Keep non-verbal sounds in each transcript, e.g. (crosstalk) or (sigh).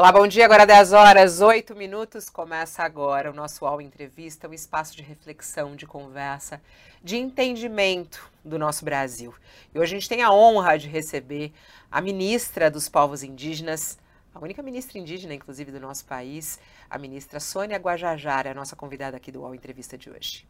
Olá, bom dia. Agora 10 horas, 8 minutos. Começa agora o nosso UOL Entrevista, um espaço de reflexão, de conversa, de entendimento do nosso Brasil. E hoje a gente tem a honra de receber a ministra dos Povos Indígenas, a única ministra indígena, inclusive, do nosso país, a ministra Sônia Guajajara, a nossa convidada aqui do UOL Entrevista de hoje.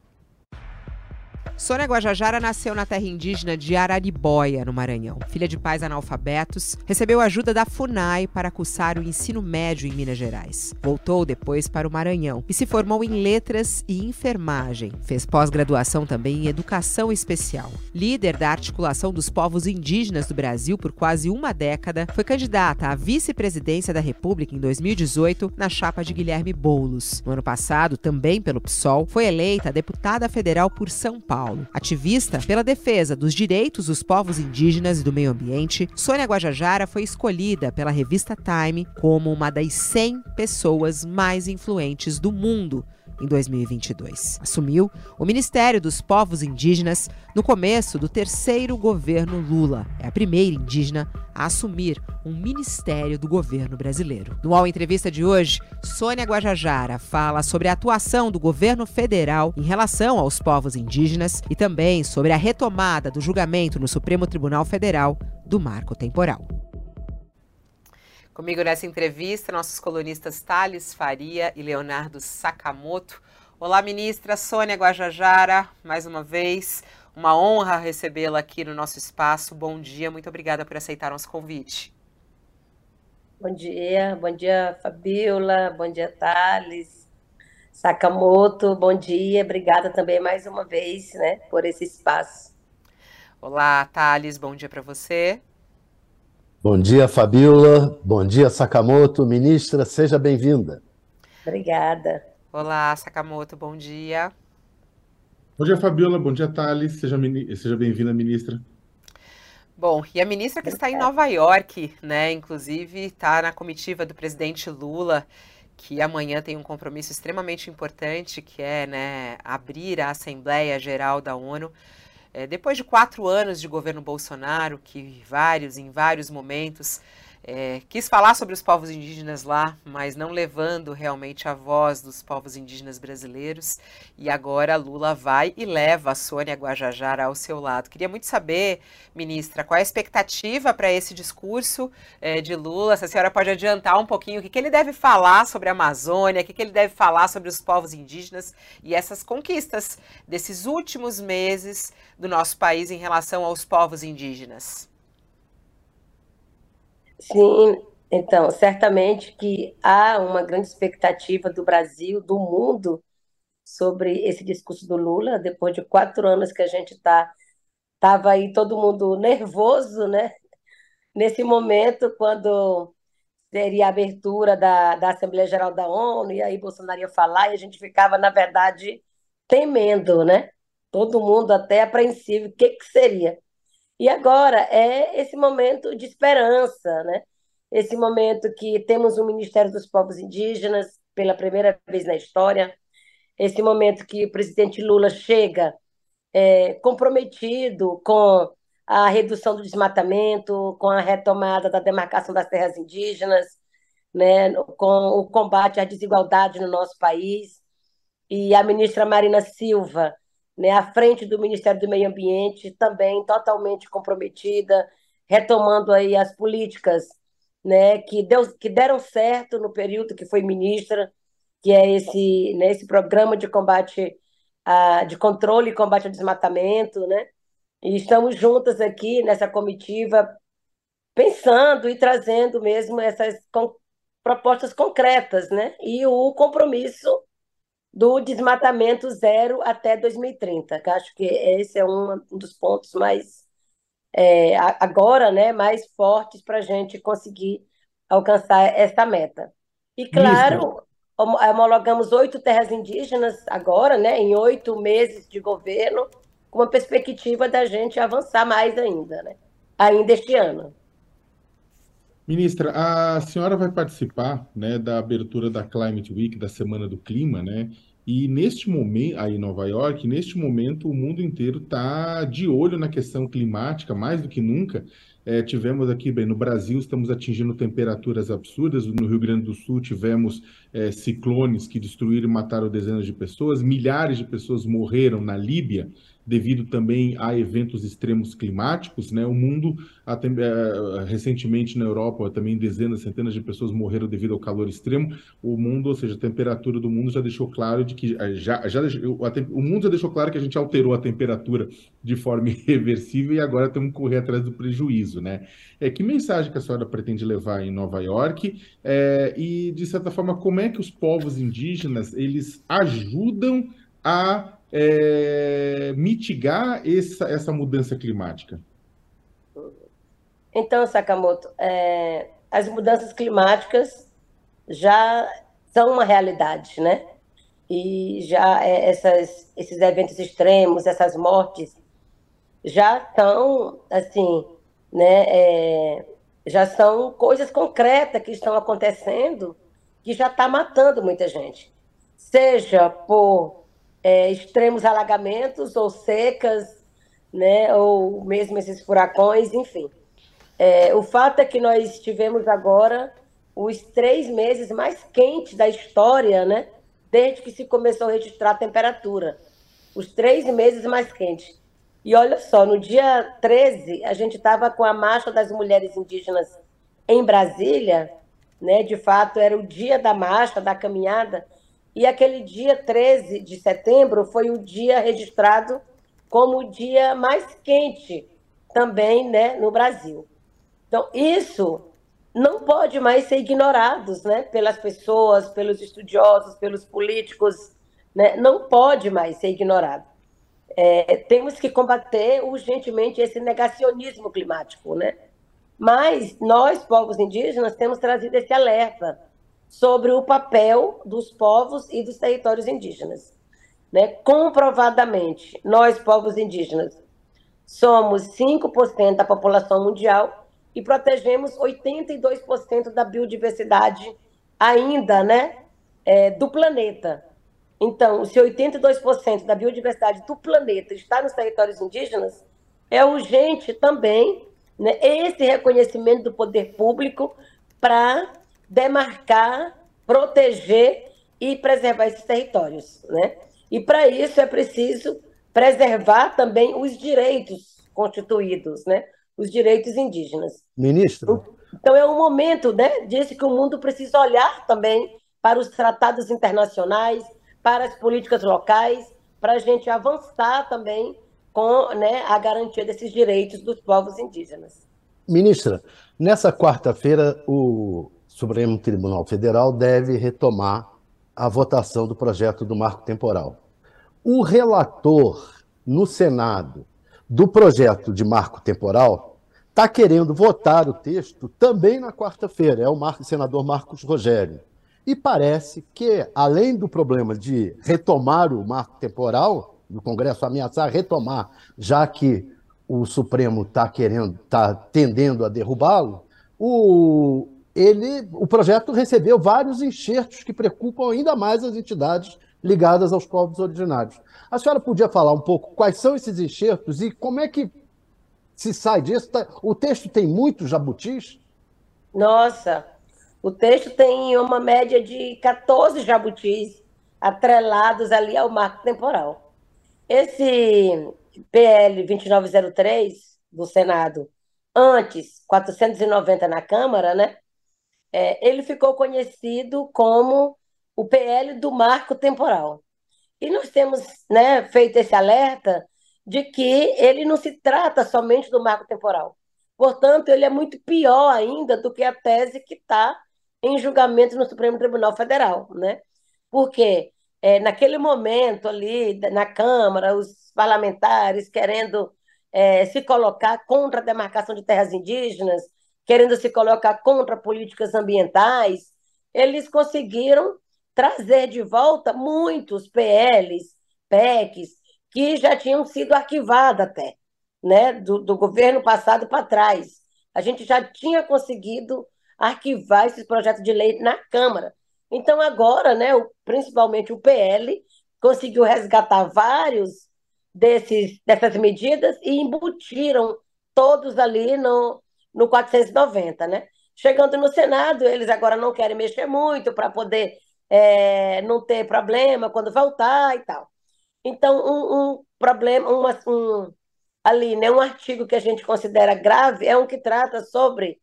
Sônia Guajajara nasceu na terra indígena de Araribóia, no Maranhão. Filha de pais analfabetos, recebeu ajuda da FUNAI para cursar o ensino médio em Minas Gerais. Voltou depois para o Maranhão e se formou em letras e enfermagem. Fez pós-graduação também em educação especial. Líder da articulação dos povos indígenas do Brasil por quase uma década, foi candidata à vice-presidência da República em 2018 na chapa de Guilherme Boulos. No ano passado, também pelo PSOL, foi eleita deputada federal por São Paulo. Paulo. Ativista pela defesa dos direitos dos povos indígenas e do meio ambiente, Sônia Guajajara foi escolhida pela revista Time como uma das 100 pessoas mais influentes do mundo em 2022. Assumiu o Ministério dos Povos Indígenas no começo do terceiro governo Lula. É a primeira indígena a assumir um ministério do governo brasileiro. No UOL Entrevista de hoje, Sônia Guajajara fala sobre a atuação do governo federal em relação aos povos indígenas e também sobre a retomada do julgamento no Supremo Tribunal Federal do marco temporal. Comigo nessa entrevista, nossos colunistas Thales Faria e Leonardo Sakamoto. Olá, ministra Sônia Guajajara, mais uma vez. Uma honra recebê-la aqui no nosso espaço. Bom dia, muito obrigada por aceitar nosso convite. Bom dia, bom dia, Fabiola, bom dia, Thales, Sakamoto, bom dia, obrigada também mais uma vez, né, por esse espaço. Olá, Thales, bom dia para você. Bom dia, Fabiola. Bom dia, Sakamoto. Ministra, seja bem-vinda. Obrigada. Olá, Sakamoto, bom dia. Bom dia, Fabiola. Bom dia, Thales. Seja, seja bem-vinda, ministra. Bom, e a ministra que está em Nova York, né? Inclusive, está na comitiva do presidente Lula, que amanhã tem um compromisso extremamente importante, que é né, abrir a Assembleia Geral da ONU. É, depois de quatro anos de governo Bolsonaro, que vários, em vários momentos, é, quis falar sobre os povos indígenas lá, mas não levando realmente a voz dos povos indígenas brasileiros. E agora Lula vai e leva a Sônia Guajajara ao seu lado. Queria muito saber, ministra, qual é a expectativa para esse discurso é, de Lula? Se a senhora pode adiantar um pouquinho o que, que ele deve falar sobre a Amazônia, o que, que ele deve falar sobre os povos indígenas e essas conquistas desses últimos meses do nosso país em relação aos povos indígenas. Sim, então, certamente que há uma grande expectativa do Brasil, do mundo, sobre esse discurso do Lula, depois de quatro anos que a gente está estava aí todo mundo nervoso, né? Nesse momento, quando seria a abertura da, da Assembleia Geral da ONU, e aí Bolsonaro ia falar, e a gente ficava, na verdade, temendo, né? Todo mundo até apreensivo, o que, que seria? E agora é esse momento de esperança, né? Esse momento que temos o Ministério dos Povos Indígenas pela primeira vez na história, esse momento que o presidente Lula chega é, comprometido com a redução do desmatamento, com a retomada da demarcação das terras indígenas, né, com o combate à desigualdade no nosso país. E a ministra Marina Silva né, à frente do Ministério do Meio Ambiente, também totalmente comprometida, retomando aí as políticas né, que, deu, que deram certo no período que foi ministra, que é esse, né, esse programa de combate, a, de controle e combate ao desmatamento, né? E estamos juntas aqui nessa comitiva, pensando e trazendo mesmo essas propostas concretas, né? E o compromisso do desmatamento zero até 2030, que acho que esse é um dos pontos mais é, agora, né, mais fortes para a gente conseguir alcançar essa meta. E claro, homologamos oito terras indígenas agora, né, em oito meses de governo, com uma perspectiva da gente avançar mais ainda, né, ainda este ano. Ministra, a senhora vai participar né, da abertura da Climate Week, da Semana do Clima, né? E neste momento, aí em Nova York, neste momento o mundo inteiro está de olho na questão climática, mais do que nunca. É, tivemos aqui, bem, no Brasil estamos atingindo temperaturas absurdas. No Rio Grande do Sul tivemos é, ciclones que destruíram e mataram dezenas de pessoas. Milhares de pessoas morreram na Líbia devido também a eventos extremos climáticos, né? O mundo, até, recentemente na Europa, também dezenas, centenas de pessoas morreram devido ao calor extremo. O mundo, ou seja, a temperatura do mundo já deixou claro de que é, já, já o mundo já deixou claro que a gente alterou a temperatura de forma (laughs) irreversível e agora temos que correr atrás do prejuízo, né? É, que mensagem que a senhora pretende levar em Nova York é, e, de certa forma, como é que os povos indígenas eles ajudam a é, mitigar essa, essa mudança climática? Então, Sakamoto, é, as mudanças climáticas já são uma realidade, né? E já é, essas, esses eventos extremos, essas mortes, já estão, assim, né? É, já são coisas concretas que estão acontecendo que já está matando muita gente. Seja por é, extremos alagamentos ou secas, né, ou mesmo esses furacões, enfim. É, o fato é que nós tivemos agora os três meses mais quentes da história, né, desde que se começou a registrar a temperatura. Os três meses mais quentes. E olha só, no dia 13, a gente estava com a Marcha das Mulheres Indígenas em Brasília, né? De fato, era o dia da marcha, da caminhada, e aquele dia 13 de setembro foi o dia registrado como o dia mais quente também né, no Brasil. Então, isso não pode mais ser ignorado né, pelas pessoas, pelos estudiosos, pelos políticos, né, não pode mais ser ignorado. É, temos que combater urgentemente esse negacionismo climático, né? Mas nós, povos indígenas, temos trazido esse alerta sobre o papel dos povos e dos territórios indígenas. Né? Comprovadamente, nós, povos indígenas, somos 5% da população mundial e protegemos 82% da biodiversidade ainda né, é, do planeta. Então, se 82% da biodiversidade do planeta está nos territórios indígenas, é urgente também né, esse reconhecimento do poder público para demarcar, proteger e preservar esses territórios, né? E para isso é preciso preservar também os direitos constituídos, né? Os direitos indígenas. Ministro. Então é um momento, né? Disse que o mundo precisa olhar também para os tratados internacionais, para as políticas locais, para a gente avançar também com né, a garantia desses direitos dos povos indígenas. Ministra, nessa quarta-feira, o Supremo Tribunal Federal deve retomar a votação do projeto do marco temporal. O relator no Senado do projeto de marco temporal está querendo votar o texto também na quarta-feira, é o senador Marcos Rogério. E parece que, além do problema de retomar o marco temporal, do Congresso ameaçar retomar, já que o Supremo está querendo, está tendendo a derrubá-lo, o, ele, o projeto recebeu vários enxertos que preocupam ainda mais as entidades ligadas aos povos originários. A senhora podia falar um pouco quais são esses enxertos e como é que se sai disso? Tá, o texto tem muitos jabutis? Nossa, o texto tem uma média de 14 jabutis atrelados ali ao marco temporal. Esse PL 2903 do Senado, antes 490 na Câmara, né? É, ele ficou conhecido como o PL do marco temporal. E nós temos né, feito esse alerta de que ele não se trata somente do marco temporal. Portanto, ele é muito pior ainda do que a tese que está em julgamento no Supremo Tribunal Federal, né? Porque é, naquele momento ali na Câmara, os parlamentares querendo é, se colocar contra a demarcação de terras indígenas, querendo se colocar contra políticas ambientais, eles conseguiram trazer de volta muitos PLs, PECs, que já tinham sido arquivados até, né, do, do governo passado para trás. A gente já tinha conseguido arquivar esses projetos de lei na Câmara. Então, agora, né, o, principalmente o PL, conseguiu resgatar vários desses, dessas medidas e embutiram todos ali no, no 490, né? Chegando no Senado, eles agora não querem mexer muito para poder é, não ter problema quando voltar e tal. Então, um, um problema, uma, um, ali, né, um artigo que a gente considera grave é um que trata sobre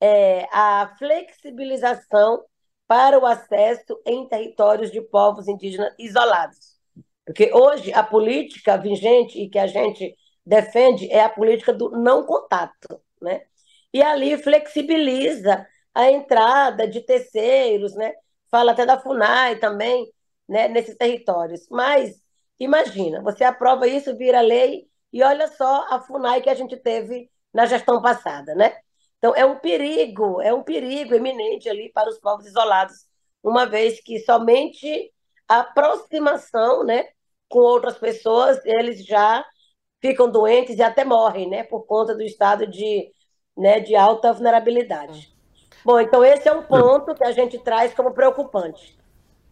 é, a flexibilização para o acesso em territórios de povos indígenas isolados. Porque hoje a política vigente e que a gente defende é a política do não contato, né? E ali flexibiliza a entrada de terceiros, né? Fala até da FUNAI também, né, nesses territórios. Mas imagina, você aprova isso, vira lei e olha só a FUNAI que a gente teve na gestão passada, né? Então é um perigo, é um perigo eminente ali para os povos isolados, uma vez que somente a aproximação, né, com outras pessoas, eles já ficam doentes e até morrem, né, por conta do estado de, né, de alta vulnerabilidade. Bom, então esse é um ponto que a gente traz como preocupante.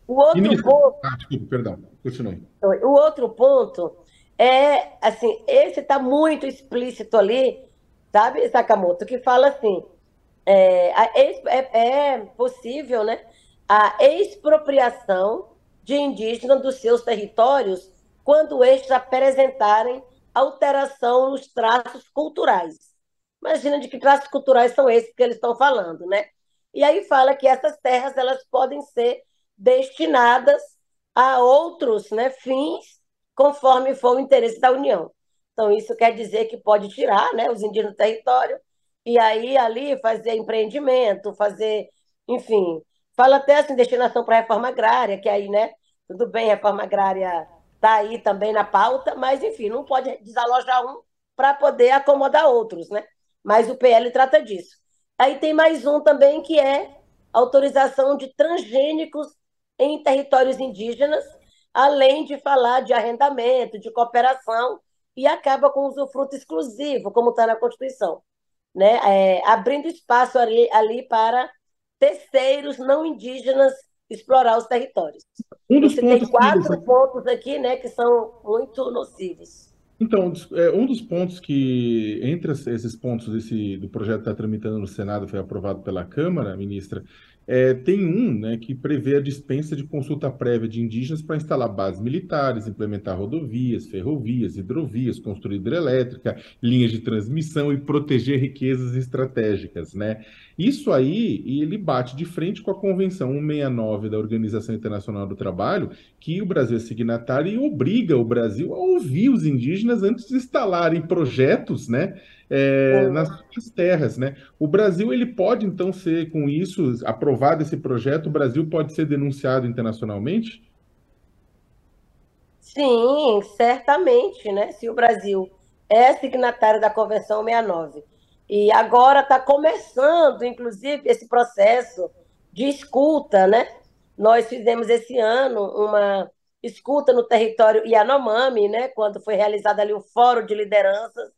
O outro Ministro... ponto. Ah, desculpa, perdão, continue. O outro ponto é, assim, esse está muito explícito ali, sabe, Sakamoto, que fala assim: é, é, é possível, né, a expropriação de indígenas dos seus territórios quando estes apresentarem alteração nos traços culturais. Imagina de que traços culturais são esses que eles estão falando, né? E aí fala que essas terras elas podem ser destinadas a outros né, fins, conforme for o interesse da União. Então, isso quer dizer que pode tirar né, os indígenas do território e aí ali fazer empreendimento, fazer, enfim, fala até assim, destinação para a reforma agrária, que aí, né, tudo bem, reforma agrária está aí também na pauta, mas enfim, não pode desalojar um para poder acomodar outros, né? Mas o PL trata disso. Aí tem mais um também que é autorização de transgênicos em territórios indígenas, além de falar de arrendamento, de cooperação, e acaba com o usufruto exclusivo, como está na Constituição, né? É, abrindo espaço ali, ali para terceiros não indígenas explorar os territórios. Um Você tem quatro que... pontos aqui, né, que são muito nocivos. Então, é, um dos pontos que, entre esses pontos desse, do projeto que está tramitando no Senado, foi aprovado pela Câmara, ministra, é, tem um né, que prevê a dispensa de consulta prévia de indígenas para instalar bases militares, implementar rodovias, ferrovias, hidrovias, construir hidrelétrica, linhas de transmissão e proteger riquezas estratégicas. Né? Isso aí, ele bate de frente com a Convenção 169 da Organização Internacional do Trabalho, que o Brasil é signatário e obriga o Brasil a ouvir os indígenas antes de instalarem projetos, né? é, nas suas terras, né? O Brasil ele pode então ser com isso aprovado esse projeto, o Brasil pode ser denunciado internacionalmente? Sim, certamente, né? Se o Brasil é signatário da Convenção 69 e agora está começando, inclusive, esse processo de escuta, né? Nós fizemos esse ano uma escuta no território Yanomami, né? Quando foi realizado ali o Fórum de Lideranças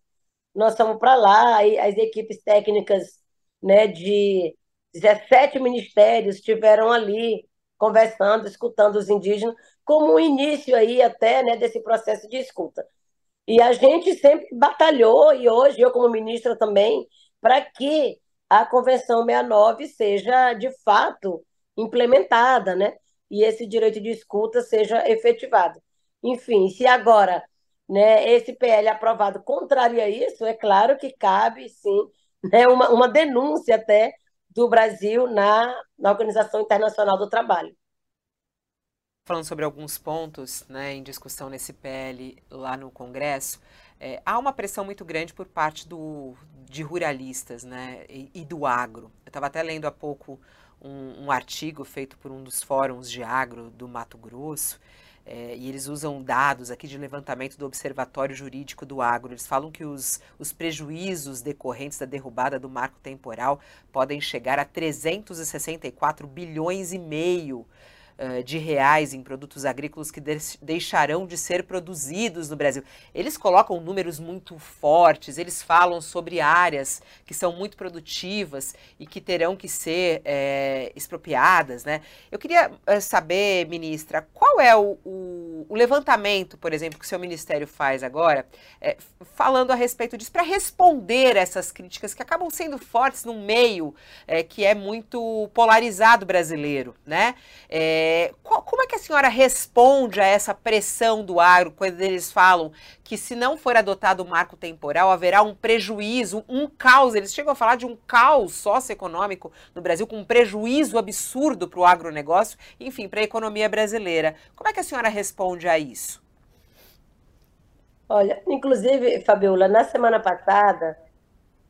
nós fomos para lá, e as equipes técnicas né, de 17 ministérios estiveram ali conversando, escutando os indígenas, como um início aí até né, desse processo de escuta. E a gente sempre batalhou, e hoje eu como ministra também, para que a Convenção 69 seja de fato implementada, né? E esse direito de escuta seja efetivado. Enfim, se agora né, esse PL aprovado contraria isso, é claro que cabe, sim, né, uma, uma denúncia até do Brasil na, na Organização Internacional do Trabalho. Falando sobre alguns pontos né, em discussão nesse PL lá no Congresso, é, há uma pressão muito grande por parte do, de ruralistas né, e, e do agro. Eu estava até lendo há pouco um, um artigo feito por um dos fóruns de agro do Mato Grosso, é, e eles usam dados aqui de levantamento do Observatório Jurídico do Agro. Eles falam que os, os prejuízos decorrentes da derrubada do marco temporal podem chegar a 364 bilhões e meio de reais em produtos agrícolas que de deixarão de ser produzidos no Brasil. Eles colocam números muito fortes, eles falam sobre áreas que são muito produtivas e que terão que ser é, expropriadas. Né? Eu queria saber, ministra, qual é o, o, o, levantamento, por exemplo, que o seu ministério faz agora, é, falando a respeito disso, para responder essas críticas que acabam sendo fortes num meio é, que é muito polarizado brasileiro, né? É, qual, como é que a senhora responde a essa pressão do agro quando eles falam que se não for adotado o marco temporal haverá um prejuízo, um caos? Eles chegam a falar de um caos socioeconômico no Brasil com um prejuízo absurdo para o agronegócio, enfim, para a economia brasileira. Como é que a senhora responde a isso? Olha, inclusive, Fabiola, na semana passada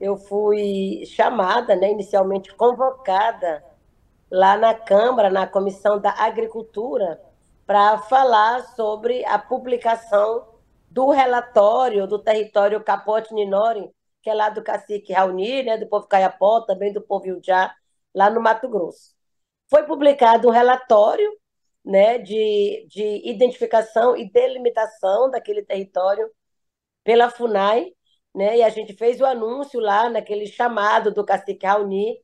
eu fui chamada, né, inicialmente convocada lá na Câmara, na Comissão da Agricultura, para falar sobre a publicação do relatório do território Capote Ninori, que é lá do cacique Raoni, né, do povo Caiapó, também do povo Iujá, lá no Mato Grosso. Foi publicado um relatório né, de, de identificação e delimitação daquele território pela FUNAI, né? E a gente fez o anúncio lá naquele chamado do cacique Raoni.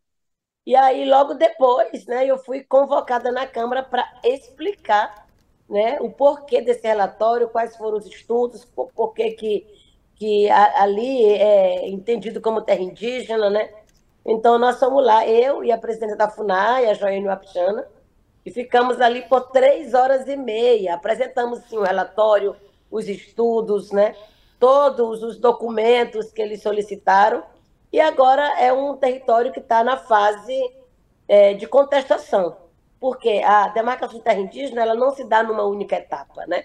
E aí, logo depois, né, eu fui convocada na Câmara para explicar né, o porquê desse relatório, quais foram os estudos, por, por que, que, que ali é entendido como terra indígena, né? Então, nós fomos lá, eu e a presidente da FUNAI, a Joênia Wapichana, e ficamos ali por três horas e meia. Apresentamos sim, o relatório, os estudos, né? todos os documentos que eles solicitaram, e agora é um território que está na fase é, de contestação, porque a demarcação de terra indígena ela não se dá numa única etapa. Né?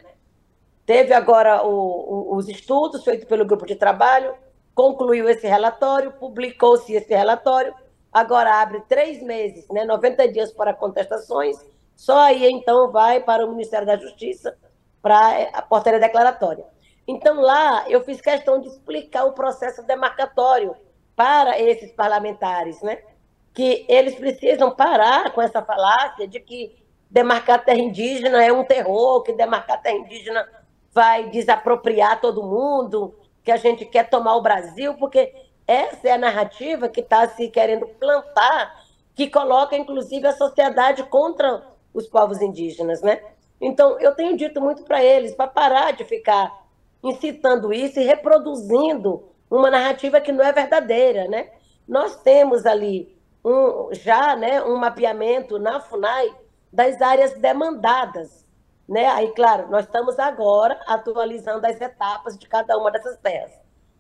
Teve agora o, o, os estudos feitos pelo grupo de trabalho, concluiu esse relatório, publicou-se esse relatório, agora abre três meses, né, 90 dias para contestações, só aí então vai para o Ministério da Justiça para a portaria declaratória. Então, lá, eu fiz questão de explicar o processo demarcatório para esses parlamentares, né? Que eles precisam parar com essa falácia de que demarcar terra indígena é um terror, que demarcar terra indígena vai desapropriar todo mundo, que a gente quer tomar o Brasil, porque essa é a narrativa que está se querendo plantar, que coloca, inclusive, a sociedade contra os povos indígenas, né? Então, eu tenho dito muito para eles, para parar de ficar incitando isso e reproduzindo uma narrativa que não é verdadeira, né? Nós temos ali um, já né, um mapeamento na FUNAI das áreas demandadas, né? Aí, claro, nós estamos agora atualizando as etapas de cada uma dessas terras.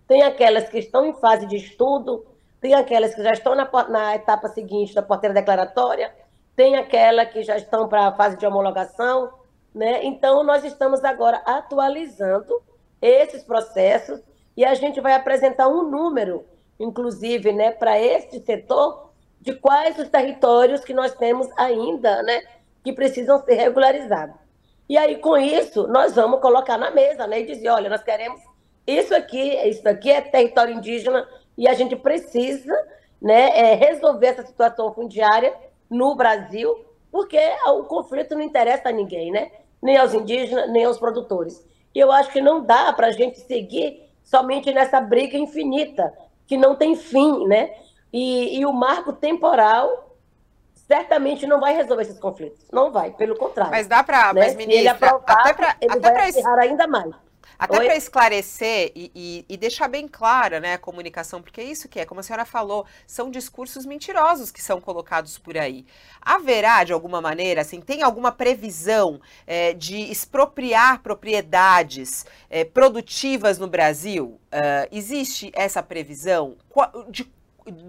Tem aquelas que estão em fase de estudo, tem aquelas que já estão na, na etapa seguinte da porteira declaratória, tem aquela que já estão para a fase de homologação, né? Então, nós estamos agora atualizando esses processos e a gente vai apresentar um número, inclusive, né, para este setor, de quais os territórios que nós temos ainda, né, que precisam ser regularizados. E aí, com isso, nós vamos colocar na mesa, né, e dizer, olha, nós queremos isso aqui, isso aqui é território indígena e a gente precisa, né, é, resolver essa situação fundiária no Brasil, porque o conflito não interessa a ninguém, né, nem aos indígenas, nem aos produtores. E eu acho que não dá para a gente seguir somente nessa briga infinita, que não tem fim, né? E, e o marco temporal certamente não vai resolver esses conflitos. Não vai, pelo contrário. Mas dá para, né? mas ministra, até para até vai ainda mais. Até para esclarecer e, e, e, deixar bem clara né, a comunicação, porque é isso que é, como a senhora falou, são discursos mentirosos que são colocados por aí. Haverá, de alguma maneira, assim, tem alguma previsão é, de expropriar propriedades é, produtivas no Brasil? Uh, existe essa previsão? De,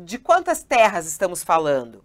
de quantas terras estamos falando?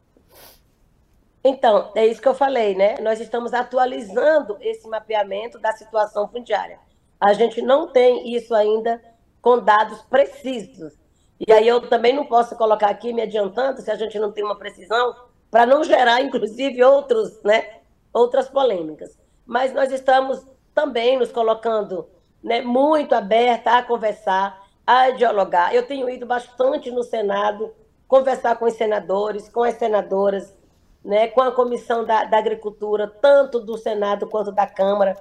Então, é isso que eu falei, né? Nós estamos atualizando esse mapeamento da situação fundiária. A gente não tem isso ainda com dados precisos. E aí eu também não posso colocar aqui me adiantando se a gente não tem uma precisão para não gerar, (laughs) inclusive, outros, né, outras polêmicas. Mas nós estamos também nos colocando né, muito aberta a conversar, a dialogar. Eu tenho ido bastante no Senado conversar com os senadores, com as senadoras, né, com a Comissão da, da Agricultura, tanto do Senado quanto da Câmara,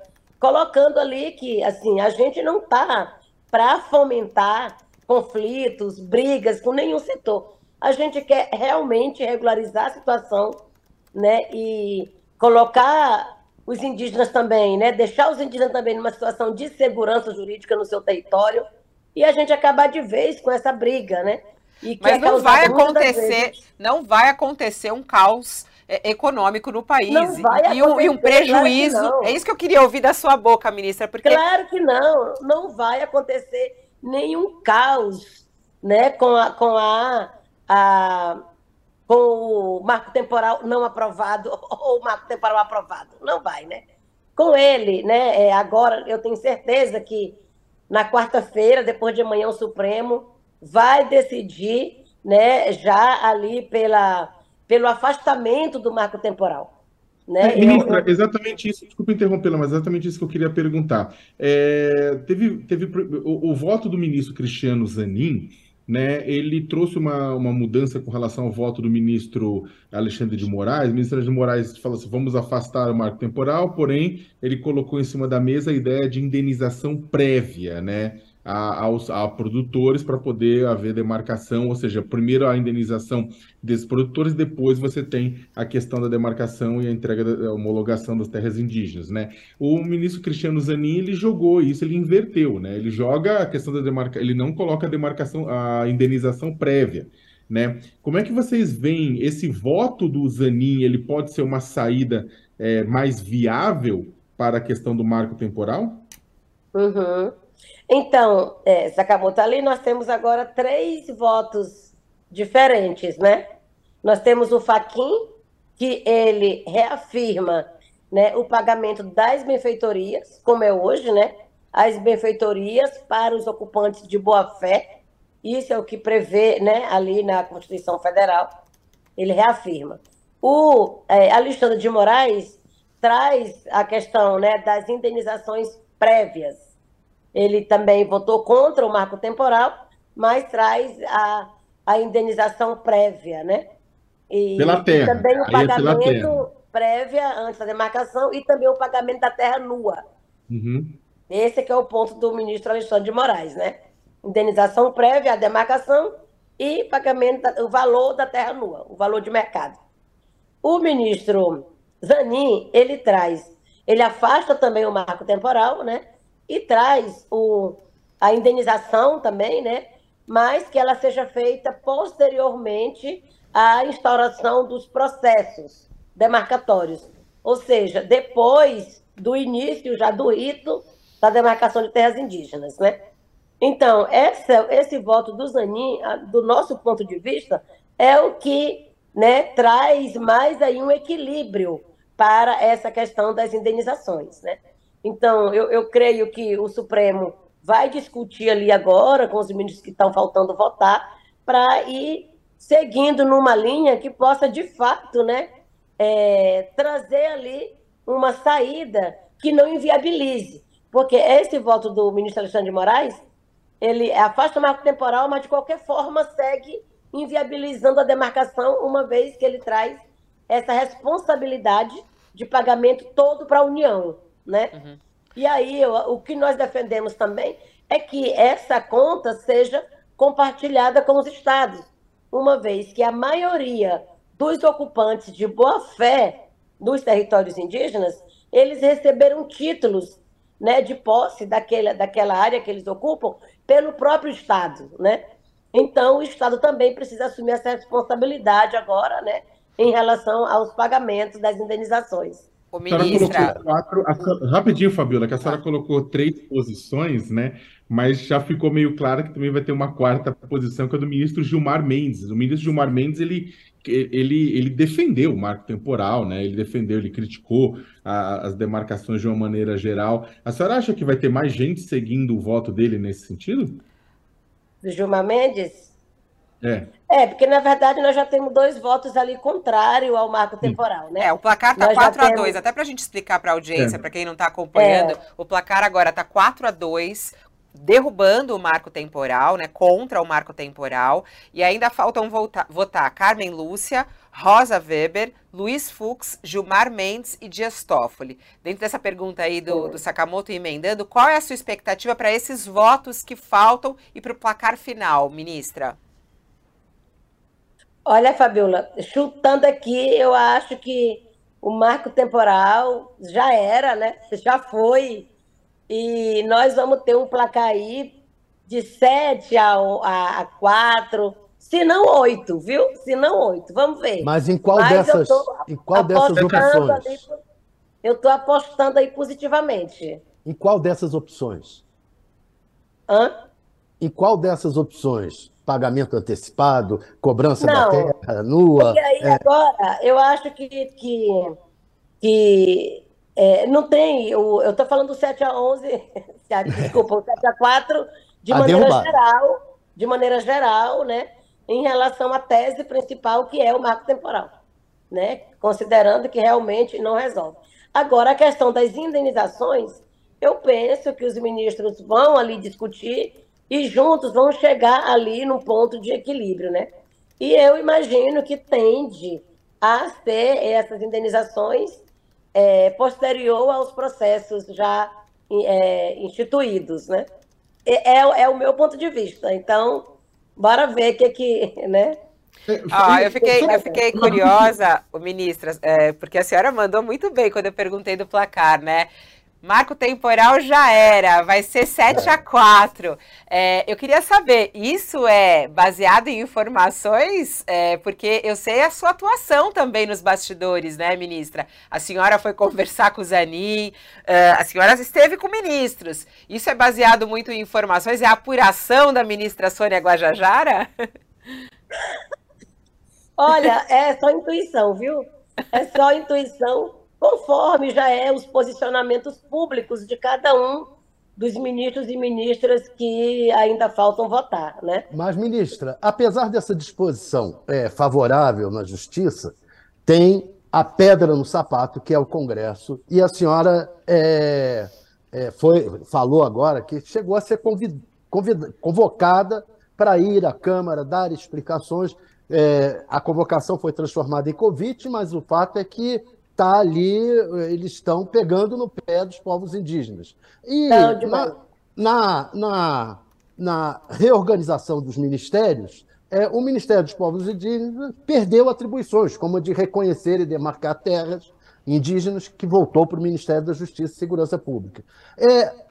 colocando ali que assim a gente não está para fomentar conflitos, brigas com nenhum setor. A gente quer realmente regularizar a situação, né, e colocar os indígenas também, né, deixar os indígenas também numa situação de segurança jurídica no seu território e a gente acabar de vez com essa briga, né? Mas não vai acontecer, não vai acontecer um caos econômico no país. E um, e, um, prejuízo. Claro é isso que eu queria ouvir da sua boca, ministra. Porque... Claro que não, não vai acontecer nenhum caos né, com, a, com, a, a, com o marco temporal não aprovado (laughs) ou o marco temporal aprovado. Não vai, né? Com ele, né? É, agora eu tenho certeza que na quarta-feira, depois de amanhã, o Supremo vai decidir, né, já ali pela pelo afastamento do marco temporal. Né? É, ministra, eu... exatamente isso, desculpa interrompê-la, mas exatamente isso que eu queria perguntar. É, teve teve o, o, voto do ministro Cristiano Zanin, né, ele trouxe uma, uma mudança com relação ao voto do ministro Alexandre de Moraes. O ministro de Moraes falou assim: vamos afastar o marco temporal, porém, ele colocou em cima da mesa a ideia de indenização prévia, né? A, aos a produtores para poder haver demarcação, ou seja, primeiro a indenização desses produtores, depois você tem a questão da demarcação e a entrega da homologação das terras indígenas, né? O ministro Cristiano Zanin, ele jogou isso, ele inverteu, né? Ele joga a questão da demarcação, ele não coloca a demarcação, a indenização prévia. Né? Como é que vocês veem esse voto do Zanin? Ele pode ser uma saída é, mais viável para a questão do marco temporal? Uhum. Então, é, Sakamoto, ali nós temos agora três votos diferentes, né? Nós temos o Faquin, que ele reafirma né, o pagamento das benfeitorias, como é hoje, né? As benfeitorias para os ocupantes de boa-fé. Isso é o que prevê né, ali na Constituição Federal. Ele reafirma. O é, Alexandre de Moraes traz a questão né, das indenizações prévias ele também votou contra o marco temporal, mas traz a, a indenização prévia, né? E, pela terra. E também o é pagamento é prévia antes da demarcação e também o pagamento da terra nua. Uhum. Esse que é o ponto do ministro Alexandre de Moraes, né? Indenização prévia à demarcação e pagamento, o valor da terra nua, o valor de mercado. O ministro Zanin, ele traz, ele afasta também o marco temporal, né? E traz o, a indenização também, né? Mas que ela seja feita posteriormente à instauração dos processos demarcatórios. Ou seja, depois do início já do rito da demarcação de terras indígenas, né? Então, essa, esse voto do Zanin, do nosso ponto de vista, é o que né, traz mais aí um equilíbrio para essa questão das indenizações, né? Então, eu, eu creio que o Supremo vai discutir ali agora com os ministros que estão faltando votar para ir seguindo numa linha que possa, de fato, né, é, trazer ali uma saída que não inviabilize. Porque esse voto do ministro Alexandre de Moraes, ele afasta o marco temporal, mas de qualquer forma segue inviabilizando a demarcação, uma vez que ele traz essa responsabilidade de pagamento todo para a União né? Uhum. E aí, o que nós defendemos também é que essa conta seja compartilhada com os estados, uma vez que a maioria dos ocupantes de boa fé dos territórios indígenas, eles receberam títulos né, de posse daquela, daquela área que eles ocupam pelo próprio Estado, né? Então, o Estado também precisa assumir essa responsabilidade agora, né, em relação aos pagamentos das indenizações. Ô, ministra. Quatro, a, rapidinho, Fabiola, que a senhora colocou três posições, né? Mas já ficou meio claro que também vai ter uma quarta posição, que é do ministro Gilmar Mendes. O ministro Gilmar Mendes, ele, ele, ele defendeu o marco temporal, né? Ele defendeu, ele criticou a, as demarcações de uma maneira geral. A senhora acha que vai ter mais gente seguindo o voto dele nesse sentido? Do Gilmar Mendes? É. É, porque na verdade nós já temos dois votos ali contrário ao marco temporal, né? É, o placar tá 4 a 2 temos... até para a gente explicar para a audiência, é. para quem não está acompanhando, é. o placar agora tá 4 a 2 derrubando o marco temporal, né, contra o marco temporal, e ainda faltam votar, votar Carmen Lúcia, Rosa Weber, Luiz Fux, Gilmar Mendes e Dias Toffoli. Dentro dessa pergunta aí do, do Sakamoto emendando, qual é a sua expectativa para esses votos que faltam e para o placar final, ministra? Olha, Fabiola, chutando aqui, eu acho que o marco temporal já era, né? Já foi. E nós vamos ter um placar aí de 7 a, a, a 4, se não 8, viu? Se não 8, vamos ver. Mas em qual Mas dessas, em qual dessas opções? Ali, eu estou apostando aí positivamente. Em qual dessas opções? Hã? Em qual dessas opções? Pagamento antecipado, cobrança não, da terra nua. Porque aí é... agora eu acho que, que, que é, não tem. Eu estou falando do 7 a 11, (laughs) desculpa, o 7 a 4 de a maneira derrubar. geral, de maneira geral, né, em relação à tese principal que é o marco temporal, né, considerando que realmente não resolve. Agora a questão das indenizações, eu penso que os ministros vão ali discutir e juntos vão chegar ali num ponto de equilíbrio, né? E eu imagino que tende a ser essas indenizações é, posterior aos processos já é, instituídos, né? É, é, é, o meu ponto de vista. Então, bora ver o que que, (laughs) né? Ah, eu fiquei, eu fiquei curiosa, ministra, é, porque a senhora mandou muito bem quando eu perguntei do placar, né? Marco temporal já era, vai ser 7 a 4. É, eu queria saber, isso é baseado em informações? É, porque eu sei a sua atuação também nos bastidores, né, ministra? A senhora foi conversar com o Zanin, uh, a senhora esteve com ministros. Isso é baseado muito em informações? É a apuração da ministra Sônia Guajajara? Olha, é só intuição, viu? É só intuição conforme já é os posicionamentos públicos de cada um dos ministros e ministras que ainda faltam votar, né? Mas, ministra, apesar dessa disposição é, favorável na justiça, tem a pedra no sapato, que é o Congresso, e a senhora é, é, foi, falou agora que chegou a ser convid, convocada para ir à Câmara dar explicações. É, a convocação foi transformada em convite, mas o fato é que está ali, eles estão pegando no pé dos povos indígenas. E na, na, na, na, reorganização dos ministérios, é, o Ministério dos Povos Indígenas perdeu atribuições, como a de reconhecer e demarcar terras indígenas, que voltou para o Ministério da Justiça e Segurança Pública. É,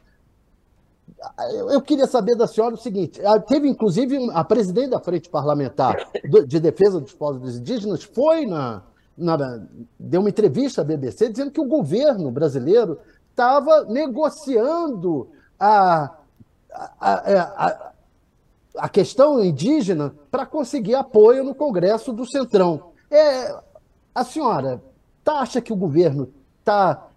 eu queria saber da senhora o seguinte: teve inclusive a presidente da Frente Parlamentar de Defesa dos Povos Indígenas, foi na, na, deu uma entrevista à BBC dizendo que o governo brasileiro estava negociando a, a, a, a, questão indígena para conseguir apoio no Congresso do Centrão. É, a senhora tá, acha que o governo está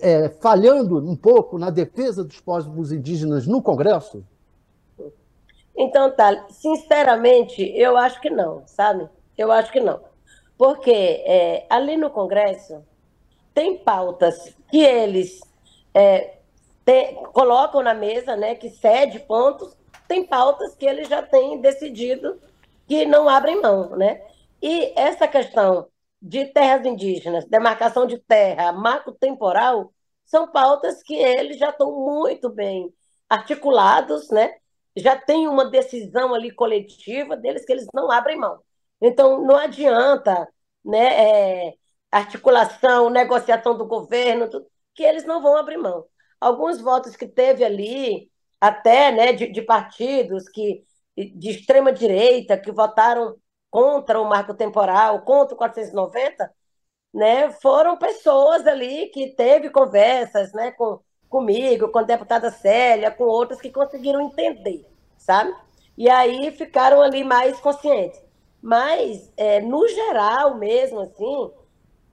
é, falhando um pouco na defesa dos povos indígenas no Congresso? Então, tá. Sinceramente, eu acho que não, sabe? Eu acho que não. Porque é, ali no Congresso tem pautas que eles é, te, colocam na mesa, né, que cede pontos, tem pautas que eles já têm decidido que não abrem mão, né? E essa questão de terras indígenas, demarcação de terra, marco temporal, são pautas que eles já estão muito bem articulados, né? Já tem uma decisão ali coletiva deles que eles não abrem mão. Então, não adianta né, é, articulação, negociação do governo, tudo, que eles não vão abrir mão. Alguns votos que teve ali, até né, de, de partidos que de extrema direita que votaram contra o marco temporal, contra o 490, né, foram pessoas ali que teve conversas né, com, comigo, com a deputada Célia, com outras que conseguiram entender, sabe? E aí ficaram ali mais conscientes. Mas, é, no geral mesmo, assim,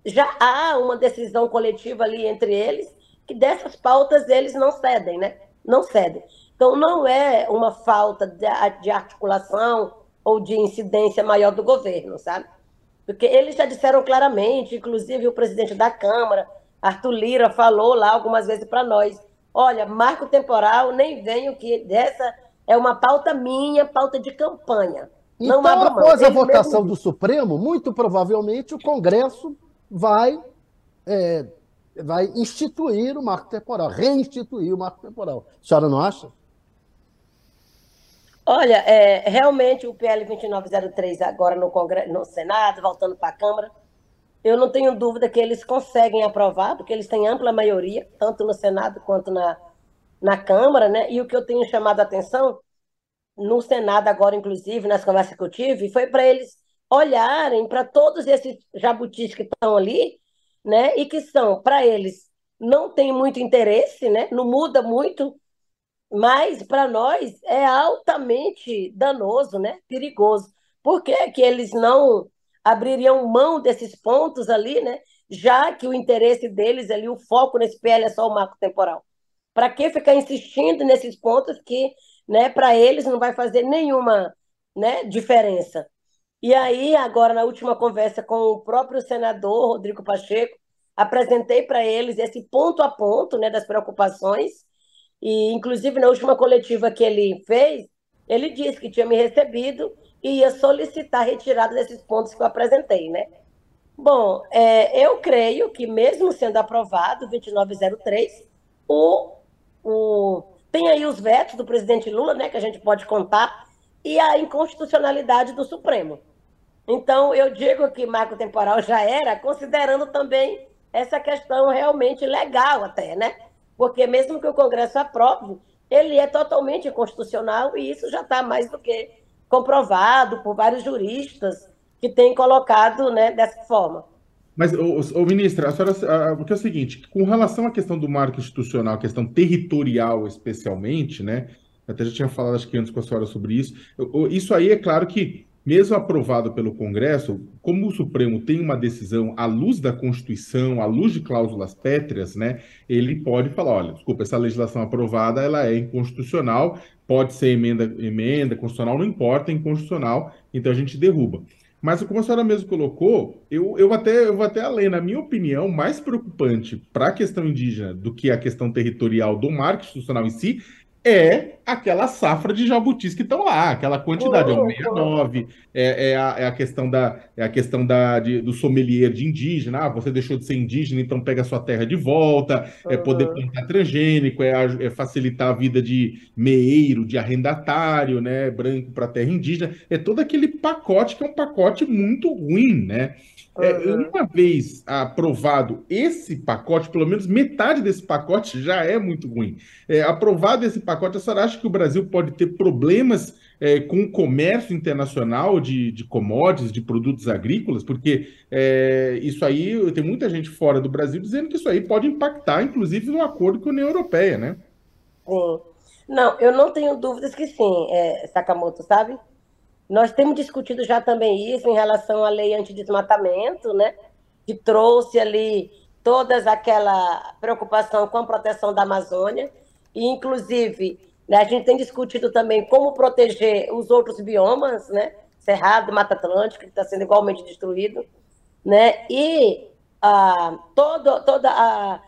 já há uma decisão coletiva ali entre eles, que dessas pautas eles não cedem, né? Não cedem. Então, não é uma falta de, articulação ou de incidência maior do governo, sabe? Porque eles já disseram claramente, inclusive o presidente da Câmara, Arthur Lira, falou lá algumas vezes para nós: olha, marco temporal, nem venho que dessa é uma pauta minha, pauta de campanha. Não então, após a votação mesmo... do Supremo, muito provavelmente o Congresso vai, é, vai instituir o marco temporal, reinstituir o marco temporal. A senhora não acha? Olha, é, realmente o PL 2903 agora no, Congresso, no Senado, voltando para a Câmara, eu não tenho dúvida que eles conseguem aprovar, porque eles têm ampla maioria, tanto no Senado quanto na, na Câmara, né? E o que eu tenho chamado a atenção no Senado agora, inclusive, nas conversas que eu tive, foi para eles olharem para todos esses jabutis que estão ali, né? E que são, para eles, não tem muito interesse, né? Não muda muito mas para nós é altamente danoso, né? perigoso. Por que, que eles não abririam mão desses pontos ali, né? já que o interesse deles ali, o foco nesse PL é só o marco temporal? Para que ficar insistindo nesses pontos que né, para eles não vai fazer nenhuma né, diferença? E aí, agora, na última conversa com o próprio senador Rodrigo Pacheco, apresentei para eles esse ponto a ponto né, das preocupações e, inclusive, na última coletiva que ele fez, ele disse que tinha me recebido e ia solicitar retirada desses pontos que eu apresentei, né? Bom, é, eu creio que, mesmo sendo aprovado o 2903, o, o, tem aí os vetos do presidente Lula, né, que a gente pode contar, e a inconstitucionalidade do Supremo. Então, eu digo que marco temporal já era, considerando também essa questão realmente legal até, né? porque mesmo que o Congresso aprove, ele é totalmente inconstitucional e isso já está mais do que comprovado por vários juristas que têm colocado né, dessa forma. Mas, ô, ministra, a senhora, porque é o seguinte, com relação à questão do marco institucional, questão territorial especialmente, né? Até já tinha falado, acho que antes com a senhora sobre isso. Isso aí é claro que mesmo aprovado pelo Congresso, como o Supremo tem uma decisão à luz da Constituição, à luz de cláusulas pétreas, né, ele pode falar, olha, desculpa, essa legislação aprovada ela é inconstitucional, pode ser emenda, emenda constitucional, não importa, é inconstitucional, então a gente derruba. Mas como a senhora mesmo colocou, eu, eu, até, eu vou até além. Na minha opinião, mais preocupante para a questão indígena do que a questão territorial do marco institucional em si é aquela safra de jabutis que estão lá, aquela quantidade, é o 69, é, é, a, é a questão, da, é a questão da, de, do sommelier de indígena, ah, você deixou de ser indígena, então pega a sua terra de volta, é poder plantar transgênico, é, é, facilitar a vida de meeiro, de arrendatário, né, branco para terra indígena, é todo aquele pacote que é um pacote muito ruim, né? É, uma vez aprovado esse pacote, pelo menos metade desse pacote já é muito ruim. É, aprovado esse pacote, a senhora acha que o Brasil pode ter problemas é, com o comércio internacional de, de commodities, de produtos agrícolas? Porque é, isso aí, tem muita gente fora do Brasil dizendo que isso aí pode impactar, inclusive, no acordo com a União Europeia, né? Sim. Não, eu não tenho dúvidas que sim, é, Sakamoto, sabe? Nós temos discutido já também isso em relação à lei antidesmatamento, né? Que trouxe ali todas aquela preocupação com a proteção da Amazônia e inclusive né, a gente tem discutido também como proteger os outros biomas, né? Cerrado, Mata Atlântica, que está sendo igualmente destruído, né? E ah, todo, toda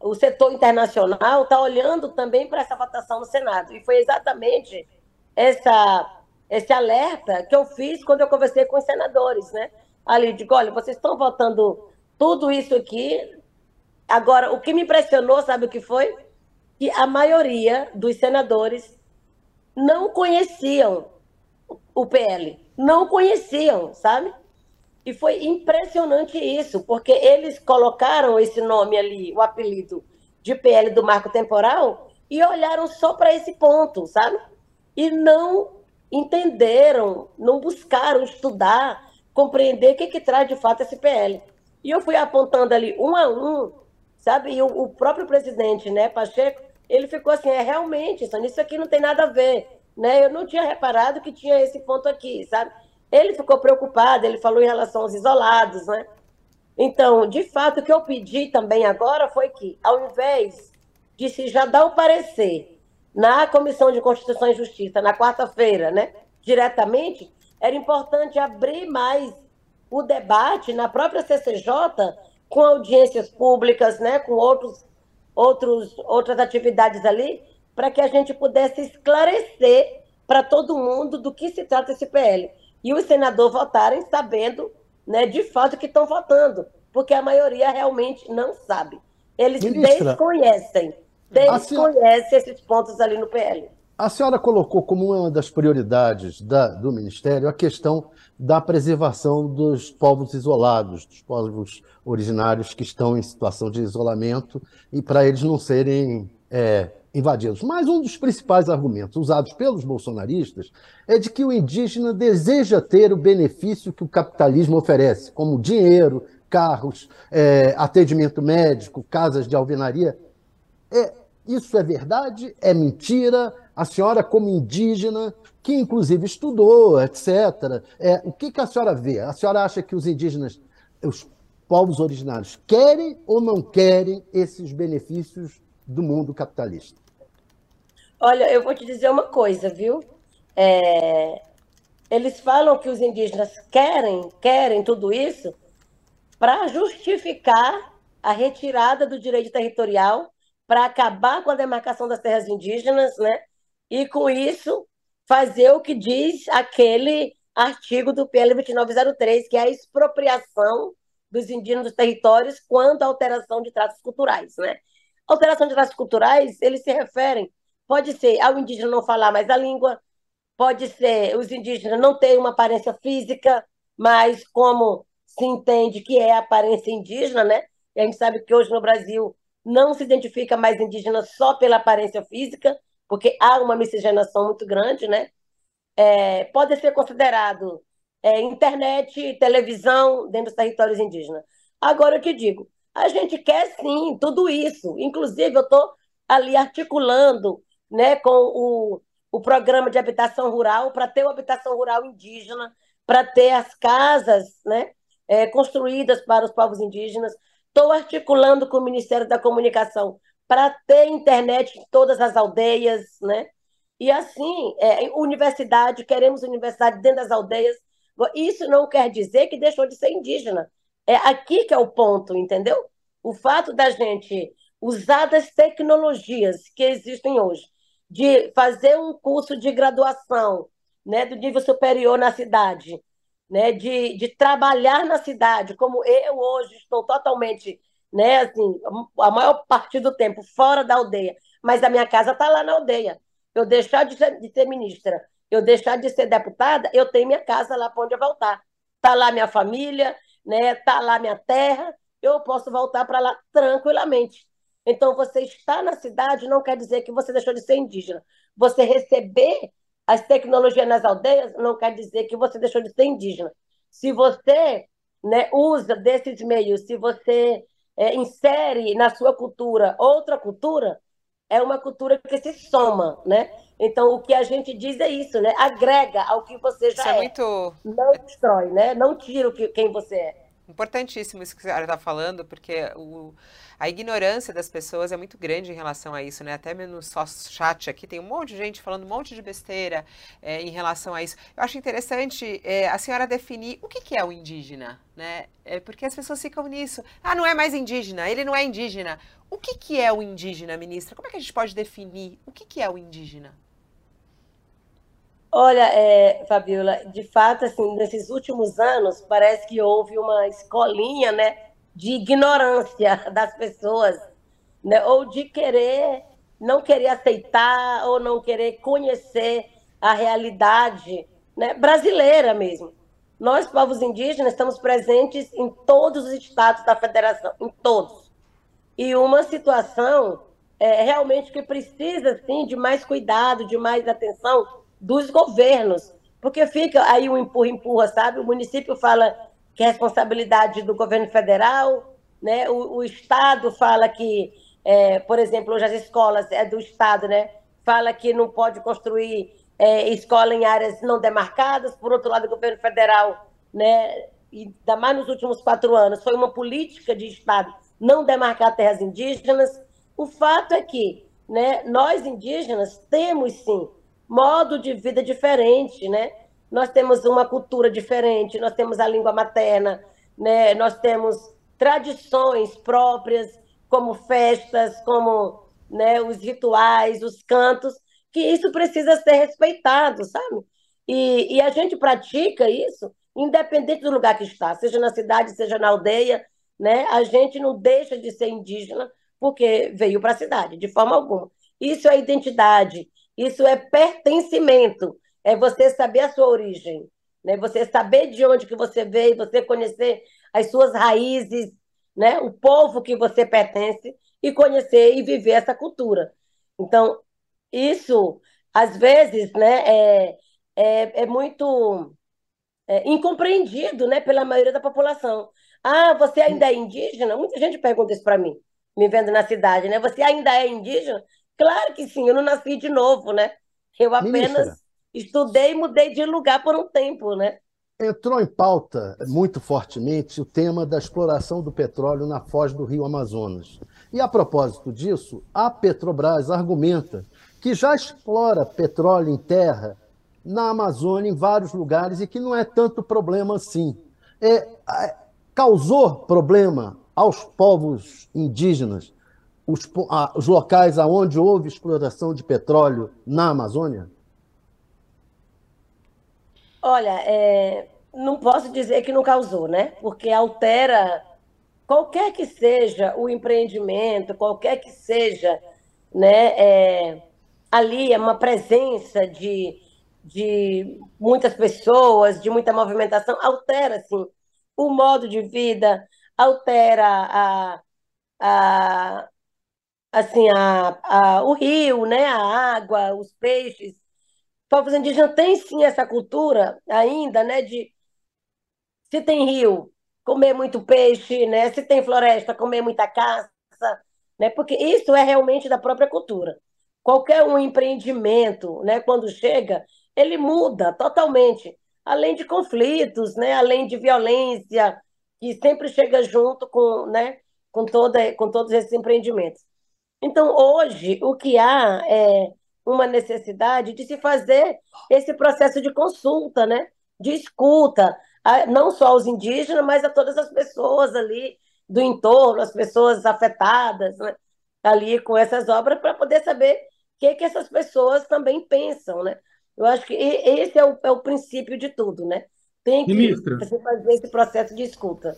o setor internacional está olhando também para essa votação no Senado. E foi exatamente essa esse alerta que eu fiz quando eu conversei com os senadores, né? Ali, digo, olha, vocês estão votando tudo isso aqui. Agora, o que me impressionou, sabe o que foi? Que a maioria dos senadores não conheciam o PL. Não conheciam, sabe? E foi impressionante isso, porque eles colocaram esse nome ali, o apelido de PL do marco temporal, e olharam só para esse ponto, sabe? E não entenderam, não buscaram estudar, compreender o que, que traz de fato esse PL. E eu fui apontando ali um a um, sabe? E o, o próprio presidente, né, Pacheco, ele ficou assim, é realmente, isso aqui não tem nada a ver, né? Eu não tinha reparado que tinha esse ponto aqui, sabe? Ele ficou preocupado, ele falou em relação aos isolados, né? Então, de fato, o que eu pedi também agora foi que, ao invés de se já dar o parecer na Comissão de Constituição e Justiça, na quarta-feira, né, diretamente, era importante abrir mais o debate na própria CCJ, com audiências públicas, né, com outros, outros, outras atividades ali, para que a gente pudesse esclarecer para todo mundo do que se trata esse PL. e os senadores votarem sabendo né, de fato que estão votando, porque a maioria realmente não sabe. Eles Ministra, desconhecem, desconhecem senhora, esses pontos ali no PL. A senhora colocou como uma das prioridades da, do Ministério a questão da preservação dos povos isolados, dos povos originários que estão em situação de isolamento e para eles não serem é, invadidos. Mas um dos principais argumentos usados pelos bolsonaristas é de que o indígena deseja ter o benefício que o capitalismo oferece, como dinheiro, carros, é, atendimento médico, casas de alvenaria. É, isso é verdade? É mentira? A senhora, como indígena, que inclusive estudou, etc., é, o que, que a senhora vê? A senhora acha que os indígenas, os povos originários, querem ou não querem esses benefícios do mundo capitalista? Olha, eu vou te dizer uma coisa, viu? É, eles falam que os indígenas querem, querem tudo isso para justificar a retirada do direito territorial, para acabar com a demarcação das terras indígenas, né? E com isso fazer o que diz aquele artigo do PL 2903, que é a expropriação dos indígenas dos territórios quanto à alteração de tratos culturais, né? Alteração de tratos culturais, eles se referem, pode ser ao indígena não falar mais a língua, pode ser os indígenas não terem uma aparência física, mas como se entende que é a aparência indígena, né? E a gente sabe que hoje no Brasil não se identifica mais indígena só pela aparência física, porque há uma miscigenação muito grande, né? É, pode ser considerado é, internet, televisão dentro dos territórios indígenas. Agora eu te digo, a gente quer sim tudo isso. Inclusive, eu estou ali articulando né, com o, o programa de habitação rural para ter uma habitação rural indígena, para ter as casas né, é, construídas para os povos indígenas. Estou articulando com o Ministério da Comunicação para ter internet em todas as aldeias, né? E assim, é, universidade, queremos universidade dentro das aldeias. Isso não quer dizer que deixou de ser indígena. É aqui que é o ponto, entendeu? O fato da gente usar das tecnologias que existem hoje, de fazer um curso de graduação né, do nível superior na cidade, né, de, de trabalhar na cidade, como eu hoje estou totalmente, né, assim, a maior parte do tempo fora da aldeia, mas a minha casa está lá na aldeia. Eu deixar de ser, de ser ministra, eu deixar de ser deputada, eu tenho minha casa lá para onde eu voltar. Está lá minha família, né, tá lá minha terra, eu posso voltar para lá tranquilamente. Então, você estar na cidade não quer dizer que você deixou de ser indígena. Você receber as tecnologias nas aldeias não quer dizer que você deixou de ser indígena. Se você né, usa desses meios, se você é, insere na sua cultura outra cultura, é uma cultura que se soma, né? Então, o que a gente diz é isso, né? Agrega ao que você já isso é. é. Muito... Não destrói, né? Não tira o que, quem você é. Importantíssimo isso que a senhora está falando, porque o, a ignorância das pessoas é muito grande em relação a isso, né? Até no só chat aqui tem um monte de gente falando um monte de besteira é, em relação a isso. Eu acho interessante é, a senhora definir o que, que é o indígena, né? É porque as pessoas ficam nisso. Ah, não é mais indígena, ele não é indígena. O que, que é o indígena, ministra? Como é que a gente pode definir o que, que é o indígena? Olha, é, Fabiola, de fato, assim, nesses últimos anos, parece que houve uma escolinha, né? de ignorância (laughs) das pessoas, né? ou de querer, não querer aceitar, ou não querer conhecer a realidade né? brasileira mesmo. Nós, povos indígenas, estamos presentes em todos os estados da federação, em todos. E uma situação é, realmente que precisa, sim, de mais cuidado, de mais atenção dos governos, porque fica aí um empurra-empurra, sabe? O município fala que é responsabilidade do governo federal, né? O, o Estado fala que, é, por exemplo, hoje as escolas é do Estado, né? Fala que não pode construir é, escola em áreas não demarcadas. Por outro lado, o governo federal, né? Ainda mais nos últimos quatro anos, foi uma política de Estado não demarcar terras indígenas. O fato é que, né? Nós indígenas temos sim modo de vida diferente, né? nós temos uma cultura diferente, nós temos a língua materna, né? nós temos tradições próprias, como festas, como né, os rituais, os cantos, que isso precisa ser respeitado, sabe? E, e a gente pratica isso independente do lugar que está, seja na cidade, seja na aldeia, né? A gente não deixa de ser indígena porque veio para a cidade, de forma alguma. Isso é identidade, isso é pertencimento, é você saber a sua origem, né? Você saber de onde que você veio, você conhecer as suas raízes, né? O povo que você pertence e conhecer e viver essa cultura. Então, isso às vezes, né, é, é, é muito é, incompreendido, né, pela maioria da população. Ah, você ainda é indígena? Muita gente pergunta isso para mim, me vendo na cidade, né? Você ainda é indígena? Claro que sim, eu não nasci de novo, né? Eu apenas Ministra. estudei e mudei de lugar por um tempo, né? Entrou em pauta muito fortemente o tema da exploração do petróleo na foz do rio Amazonas. E a propósito disso, a Petrobras argumenta que já explora petróleo em terra na Amazônia, em vários lugares, e que não é tanto problema assim. É, é, causou problema aos povos indígenas, os, a, os locais onde houve exploração de petróleo na Amazônia? Olha, é, não posso dizer que não causou, né? Porque altera qualquer que seja o empreendimento, qualquer que seja, né? É, ali é uma presença de de muitas pessoas, de muita movimentação, altera assim, o modo de vida, altera a, a, assim, a, a, o rio, né, a água, os peixes. Povos indígenas têm sim essa cultura ainda, né, de se tem rio, comer muito peixe, né, se tem floresta, comer muita caça, né, porque isso é realmente da própria cultura. Qualquer um empreendimento, né, quando chega, ele muda totalmente, além de conflitos, né, além de violência, que sempre chega junto com, né, com, toda, com todos esses empreendimentos. Então, hoje, o que há é uma necessidade de se fazer esse processo de consulta, né, de escuta, não só aos indígenas, mas a todas as pessoas ali do entorno, as pessoas afetadas, né, ali com essas obras, para poder saber o que, que essas pessoas também pensam, né? Eu acho que esse é o, é o princípio de tudo, né? Tem que Ministra, fazer esse processo de escuta.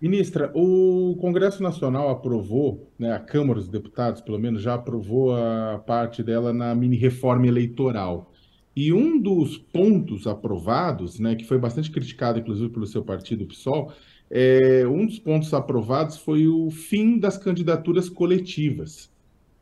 Ministra, o Congresso Nacional aprovou, né, a Câmara dos Deputados, pelo menos, já aprovou a parte dela na mini-reforma eleitoral. E um dos pontos aprovados, né, que foi bastante criticado, inclusive, pelo seu partido, o PSOL, é, um dos pontos aprovados foi o fim das candidaturas coletivas.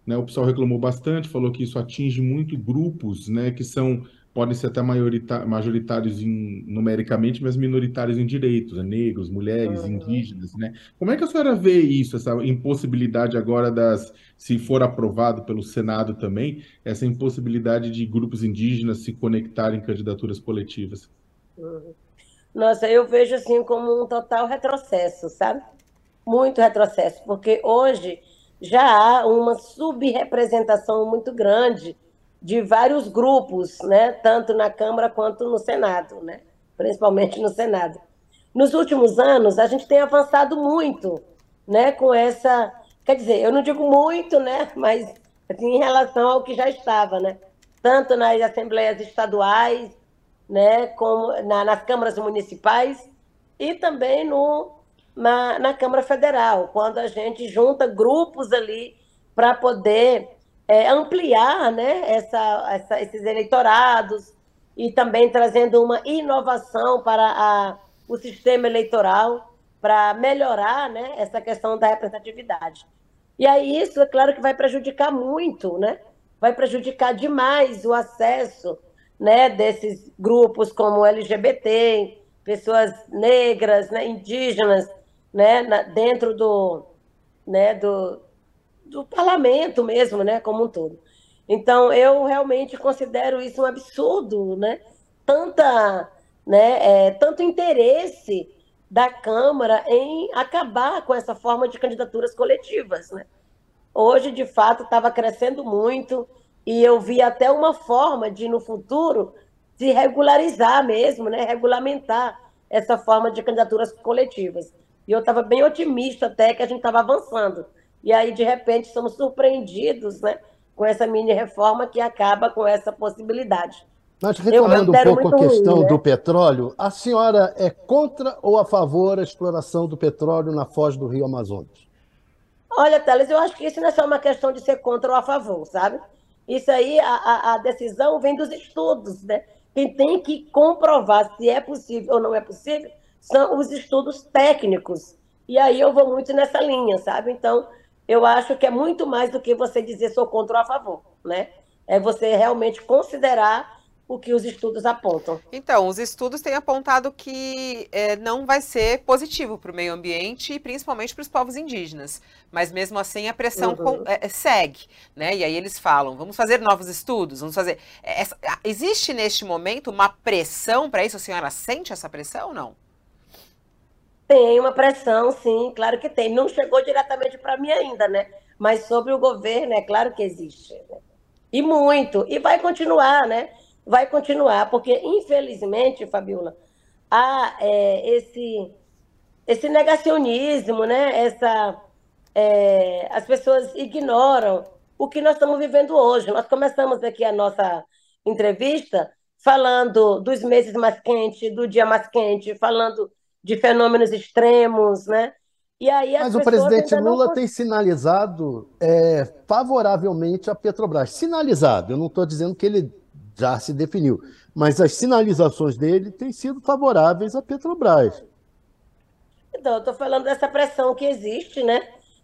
Né? O pessoal reclamou bastante, falou que isso atinge muito grupos, né, que são podem ser até majoritários em, numericamente, mas minoritários em direitos, né? negros, mulheres, uhum. indígenas, né? Como é que a senhora vê isso, essa impossibilidade agora das, se for aprovado pelo Senado também, essa impossibilidade de grupos indígenas se conectarem em candidaturas coletivas? Uhum. Nossa, eu vejo assim como um total retrocesso, sabe? Muito retrocesso, porque hoje já há uma subrepresentação muito grande de vários grupos, né, tanto na Câmara quanto no Senado, né, principalmente no Senado. Nos últimos anos, a gente tem avançado muito né, com essa. Quer dizer, eu não digo muito, né, mas assim, em relação ao que já estava, né, tanto nas assembleias estaduais, né, como na, nas câmaras municipais e também no na, na Câmara Federal, quando a gente junta grupos ali para poder é, ampliar né, essa, essa, esses eleitorados e também trazendo uma inovação para a, o sistema eleitoral para melhorar né, essa questão da representatividade. E aí isso, é claro que vai prejudicar muito, né? vai prejudicar demais o acesso né, desses grupos como LGBT, pessoas negras, né, indígenas, né, na, dentro do, né, do, do parlamento mesmo, né, como um todo. Então, eu realmente considero isso um absurdo, né? Tanta, né, é, tanto interesse da Câmara em acabar com essa forma de candidaturas coletivas, né? Hoje, de fato, estava crescendo muito e eu vi até uma forma de, no futuro, se regularizar mesmo, né? Regulamentar essa forma de candidaturas coletivas. E eu estava bem otimista até que a gente estava avançando. E aí, de repente, somos surpreendidos né, com essa mini reforma que acaba com essa possibilidade. Mas retomando um pouco a questão ruim, né? do petróleo, a senhora é contra ou a favor da exploração do petróleo na foz do Rio Amazonas? Olha, Teles, eu acho que isso não é só uma questão de ser contra ou a favor, sabe? Isso aí, a, a decisão vem dos estudos, né? Quem tem que comprovar se é possível ou não é possível são os estudos técnicos. E aí eu vou muito nessa linha, sabe? Então, eu acho que é muito mais do que você dizer sou contra ou a favor, né? É você realmente considerar o que os estudos apontam. Então, os estudos têm apontado que é, não vai ser positivo para o meio ambiente e principalmente para os povos indígenas. Mas mesmo assim a pressão uhum. com, é, segue, né? E aí eles falam: vamos fazer novos estudos, vamos fazer. É, essa, existe neste momento uma pressão para isso? A senhora sente essa pressão ou não? Tem uma pressão, sim, claro que tem. Não chegou diretamente para mim ainda, né? Mas sobre o governo, é claro que existe. Né? E muito. E vai continuar, né? Vai continuar, porque, infelizmente, Fabiola, há é, esse, esse negacionismo, né? Essa, é, as pessoas ignoram o que nós estamos vivendo hoje. Nós começamos aqui a nossa entrevista falando dos meses mais quentes, do dia mais quente, falando de fenômenos extremos, né? E aí Mas o presidente Lula não... tem sinalizado é, favoravelmente a Petrobras. Sinalizado, eu não estou dizendo que ele já se definiu, mas as sinalizações dele têm sido favoráveis à Petrobras. Então, eu estou falando dessa pressão que existe, né?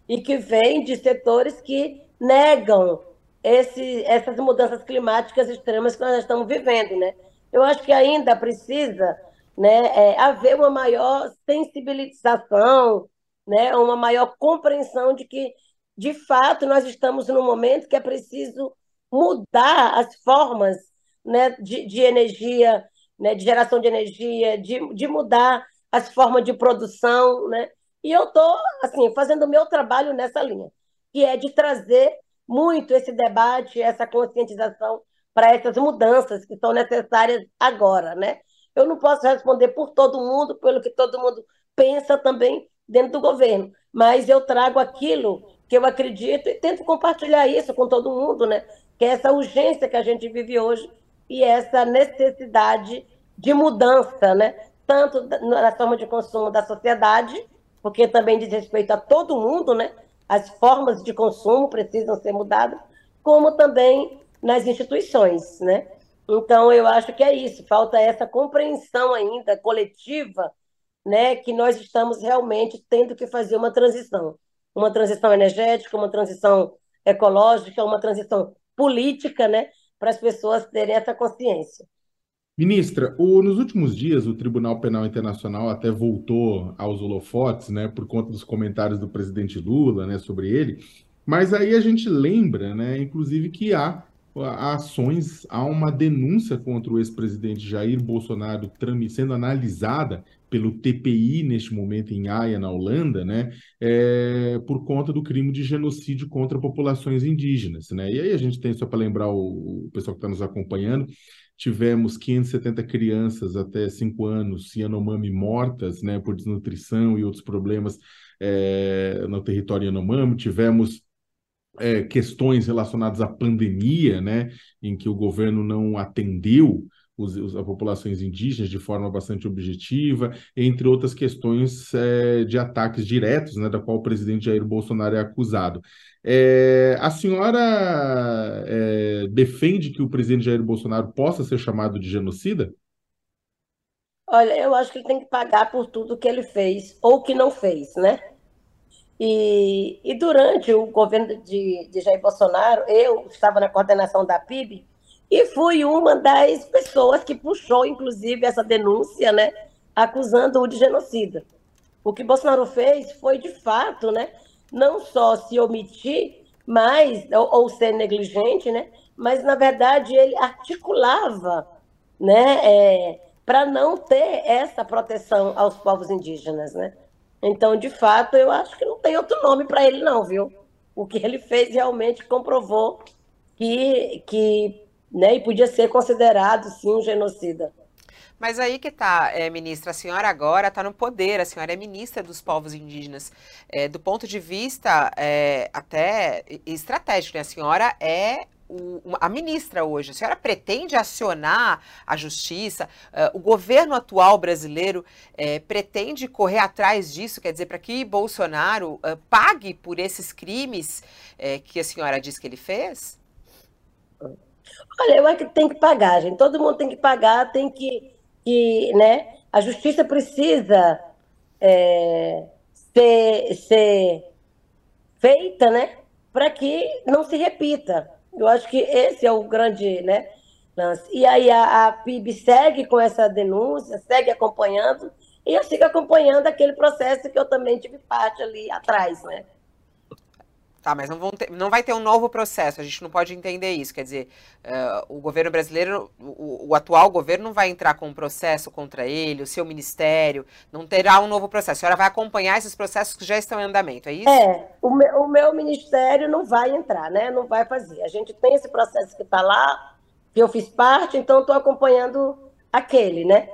E que vem de setores que negam esse, essas mudanças climáticas extremas que nós estamos vivendo, né? Eu acho que ainda precisa né, é, haver uma maior sensibilização, né, uma maior compreensão de que, de fato, nós estamos num momento que é preciso mudar as formas né, de, de energia, né, de geração de energia, de, de mudar as formas de produção, né? E eu estou, assim, fazendo o meu trabalho nessa linha, que é de trazer muito esse debate, essa conscientização para essas mudanças que são necessárias agora, né? Eu não posso responder por todo mundo, pelo que todo mundo pensa também dentro do governo, mas eu trago aquilo que eu acredito e tento compartilhar isso com todo mundo, né? Que é essa urgência que a gente vive hoje e essa necessidade de mudança, né? Tanto na forma de consumo da sociedade, porque também diz respeito a todo mundo, né? As formas de consumo precisam ser mudadas, como também nas instituições, né? Então, eu acho que é isso, falta essa compreensão ainda coletiva, né, que nós estamos realmente tendo que fazer uma transição. Uma transição energética, uma transição ecológica, uma transição política, né, para as pessoas terem essa consciência. Ministra, o, nos últimos dias o Tribunal Penal Internacional até voltou aos holofotes, né, por conta dos comentários do presidente Lula, né, sobre ele. Mas aí a gente lembra, né, inclusive que há ações, há uma denúncia contra o ex-presidente Jair Bolsonaro sendo analisada pelo TPI neste momento em Haia, na Holanda, né, é, por conta do crime de genocídio contra populações indígenas. Né? E aí a gente tem, só para lembrar o, o pessoal que está nos acompanhando, tivemos 570 crianças até 5 anos Yanomami mortas né, por desnutrição e outros problemas é, no território Yanomami, tivemos é, questões relacionadas à pandemia, né, em que o governo não atendeu os, os, as populações indígenas de forma bastante objetiva, entre outras questões é, de ataques diretos, né, da qual o presidente Jair Bolsonaro é acusado. É, a senhora é, defende que o presidente Jair Bolsonaro possa ser chamado de genocida? Olha, eu acho que ele tem que pagar por tudo que ele fez ou que não fez, né? E, e durante o governo de, de Jair Bolsonaro, eu estava na coordenação da PIB e fui uma das pessoas que puxou, inclusive, essa denúncia, né, acusando-o de genocida. O que Bolsonaro fez foi, de fato, né, não só se omitir, mas, ou, ou ser negligente, né, mas, na verdade, ele articulava né, é, para não ter essa proteção aos povos indígenas. Né? Então, de fato, eu acho que não tem outro nome para ele, não, viu? O que ele fez realmente comprovou que, que né, e podia ser considerado, sim, um genocida. Mas aí que tá, é, ministra, a senhora agora está no poder, a senhora é ministra dos povos indígenas. É, do ponto de vista é, até estratégico, né? a senhora é a ministra hoje, a senhora pretende acionar a justiça? Uh, o governo atual brasileiro uh, pretende correr atrás disso? Quer dizer, para que Bolsonaro uh, pague por esses crimes que a senhora diz que ele fez? Olha, eu acho que tem que pagar, gente. Todo mundo tem que pagar, tem que. que né? A justiça precisa é, ser, ser feita, né? Para que não se repita. Eu acho que esse é o grande né, lance. E aí a, a PIB segue com essa denúncia, segue acompanhando, e eu sigo acompanhando aquele processo que eu também tive parte ali atrás, né? Tá, mas não, ter, não, vai ter um novo processo, a gente não pode entender isso. Quer dizer, uh, o governo brasileiro, o, o, atual governo não vai entrar com um processo contra ele, o seu ministério, não terá um novo processo. A senhora vai acompanhar esses processos que já estão em andamento, é isso? É, o meu, o meu ministério não vai entrar, né? Não vai fazer. A gente tem esse processo que está lá, que eu fiz parte, então estou acompanhando aquele, né?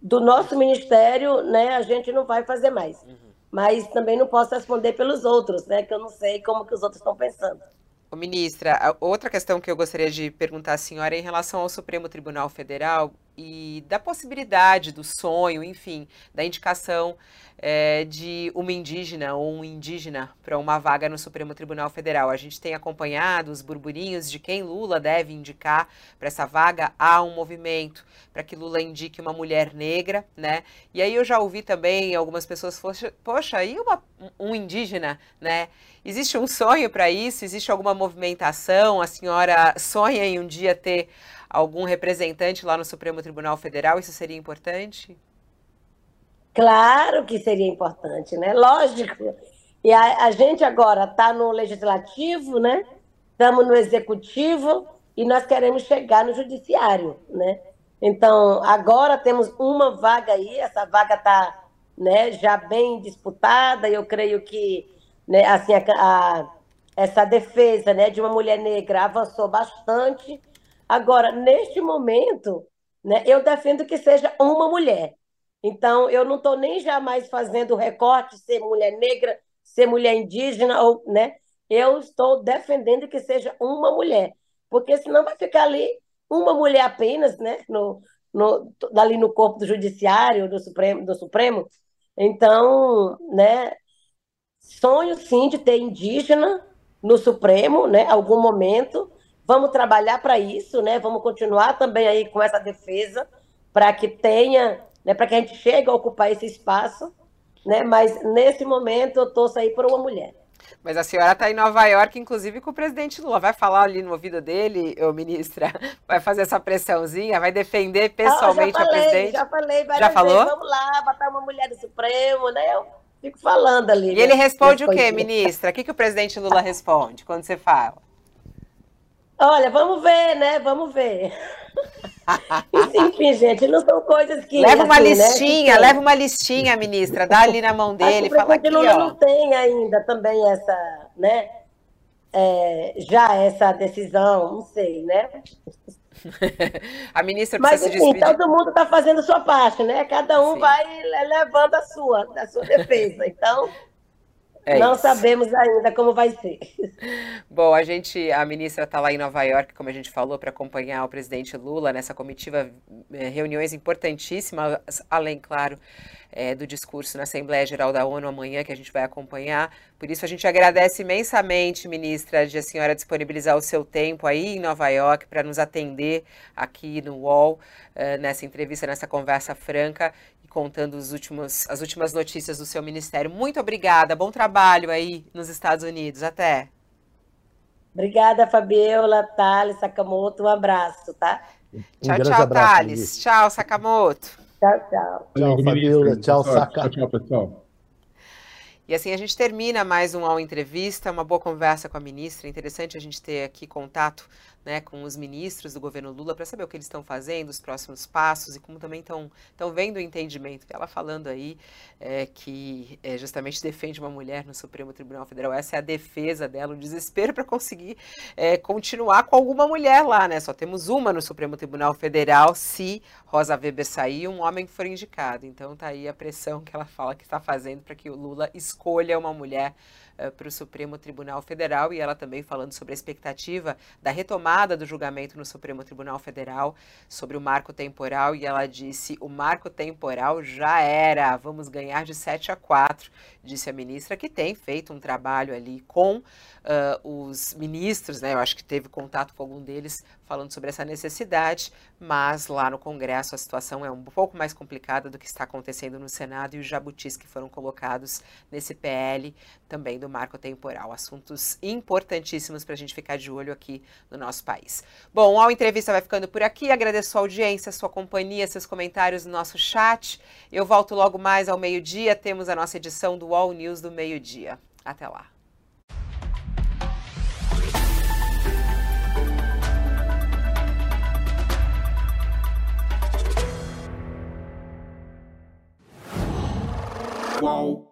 Do nosso ministério, né, a gente não vai fazer mais. Uhum mas também não posso responder pelos outros, né? Que eu não sei como que os outros estão pensando. Ô, ministra, outra questão que eu gostaria de perguntar à senhora é em relação ao Supremo Tribunal Federal e da possibilidade, do sonho, enfim, da indicação é, de uma indígena ou um indígena para uma vaga no Supremo Tribunal Federal. A gente tem acompanhado os burburinhos de quem Lula deve indicar para essa vaga. Há um movimento para que Lula indique uma mulher negra, né? E aí eu já ouvi também algumas pessoas, poxa, poxa e uma, um indígena, né? Existe um sonho para isso? Existe alguma movimentação? A senhora sonha em um dia ter algum representante lá no Supremo Tribunal Federal? Isso seria importante? Claro que seria importante, né? Lógico. E a, a gente agora está no legislativo, né? Estamos no executivo e nós queremos chegar no judiciário, né? Então, agora temos uma vaga aí, essa vaga está né, já bem disputada, eu creio que né, assim, a, a, essa defesa né, de uma mulher negra avançou bastante, Agora, neste momento, né, eu defendo que seja uma mulher. Então, eu não estou nem jamais fazendo recorte ser mulher negra, ser mulher indígena, ou, né? Eu estou defendendo que seja uma mulher, porque senão vai ficar ali uma mulher apenas, né? No, no, ali no corpo do judiciário, do Supremo, do Supremo. Então, né? Sonho sim de ter indígena no Supremo, né? Algum momento, Vamos trabalhar para isso, né? Vamos continuar também aí com essa defesa para que tenha, né, para que a gente chegue a ocupar esse espaço, né? Mas nesse momento eu torço aí por uma mulher. Mas a senhora está em Nova York, inclusive com o presidente Lula. Vai falar ali no ouvido dele, ô ministra? (laughs) Vai fazer essa pressãozinha? Vai defender pessoalmente ah, falei, a presidente? Já falei, já falou? Vezes. Vamos lá, botar uma mulher do Supremo, né? Fico falando ali. E né? ele responde o quê, ministra? O que, que o presidente Lula responde quando você fala? Olha, vamos ver, né? Vamos ver. Enfim, gente, não são coisas que. Leva uma assim, né, listinha, né? leva uma listinha, ministra, dá ali na mão dele, fala aqui, Lula ó. não tem ainda também essa, né? É, já essa decisão, não sei, né? A ministra Mas, precisa enfim, se despedir. todo mundo está fazendo sua parte, né? Cada um Sim. vai levando a sua, a sua defesa. Então, é não isso. sabemos ainda como vai ser. Bom, a gente, a ministra está lá em Nova York, como a gente falou, para acompanhar o presidente Lula nessa comitiva, eh, reuniões importantíssimas, além, claro, é, do discurso na Assembleia Geral da ONU amanhã, que a gente vai acompanhar. Por isso, a gente agradece imensamente, ministra, de a senhora disponibilizar o seu tempo aí em Nova York para nos atender aqui no UOL, uh, nessa entrevista, nessa conversa franca contando os últimos, as últimas notícias do seu ministério. Muito obrigada, bom trabalho aí nos Estados Unidos. Até. Obrigada, Fabiola, Thales, Sakamoto. Um abraço, tá? Um tchau, tchau, abraço, Thales. Tchau, Sakamoto. Tchau, tchau. Tchau, Fabiola. Tchau, Sakamoto. Tchau, pessoal. E assim a gente termina mais um All Entrevista, uma boa conversa com a ministra. Interessante a gente ter aqui contato né, com os ministros do governo Lula para saber o que eles estão fazendo, os próximos passos e como também estão, vendo o entendimento. Ela falando aí é, que é, justamente defende uma mulher no Supremo Tribunal Federal. Essa é a defesa dela, o desespero para conseguir é, continuar com alguma mulher lá, né? Só temos uma no Supremo Tribunal Federal se Rosa Weber sair um homem for indicado. Então tá aí a pressão que ela fala que está fazendo para que o Lula escolha uma mulher uh, para o Supremo Tribunal Federal e ela também falando sobre a expectativa da retomada retomada do julgamento no Supremo Tribunal Federal sobre o marco temporal e ela disse: o marco temporal já era, vamos ganhar de 7 a 4, disse a ministra, que tem feito um trabalho ali com uh, os ministros, né? Eu acho que teve contato com algum deles falando sobre essa necessidade, mas lá no Congresso a situação é um pouco mais complicada do que está acontecendo no Senado e os jabutis que foram colocados nesse PL também do marco temporal. Assuntos importantíssimos para a gente ficar de olho aqui no nosso país. Bom, a entrevista vai ficando por aqui. Agradeço a audiência, a sua companhia, seus comentários no nosso chat. Eu volto logo mais ao meio-dia. Temos a nossa edição do All News do meio-dia. Até lá. Qual?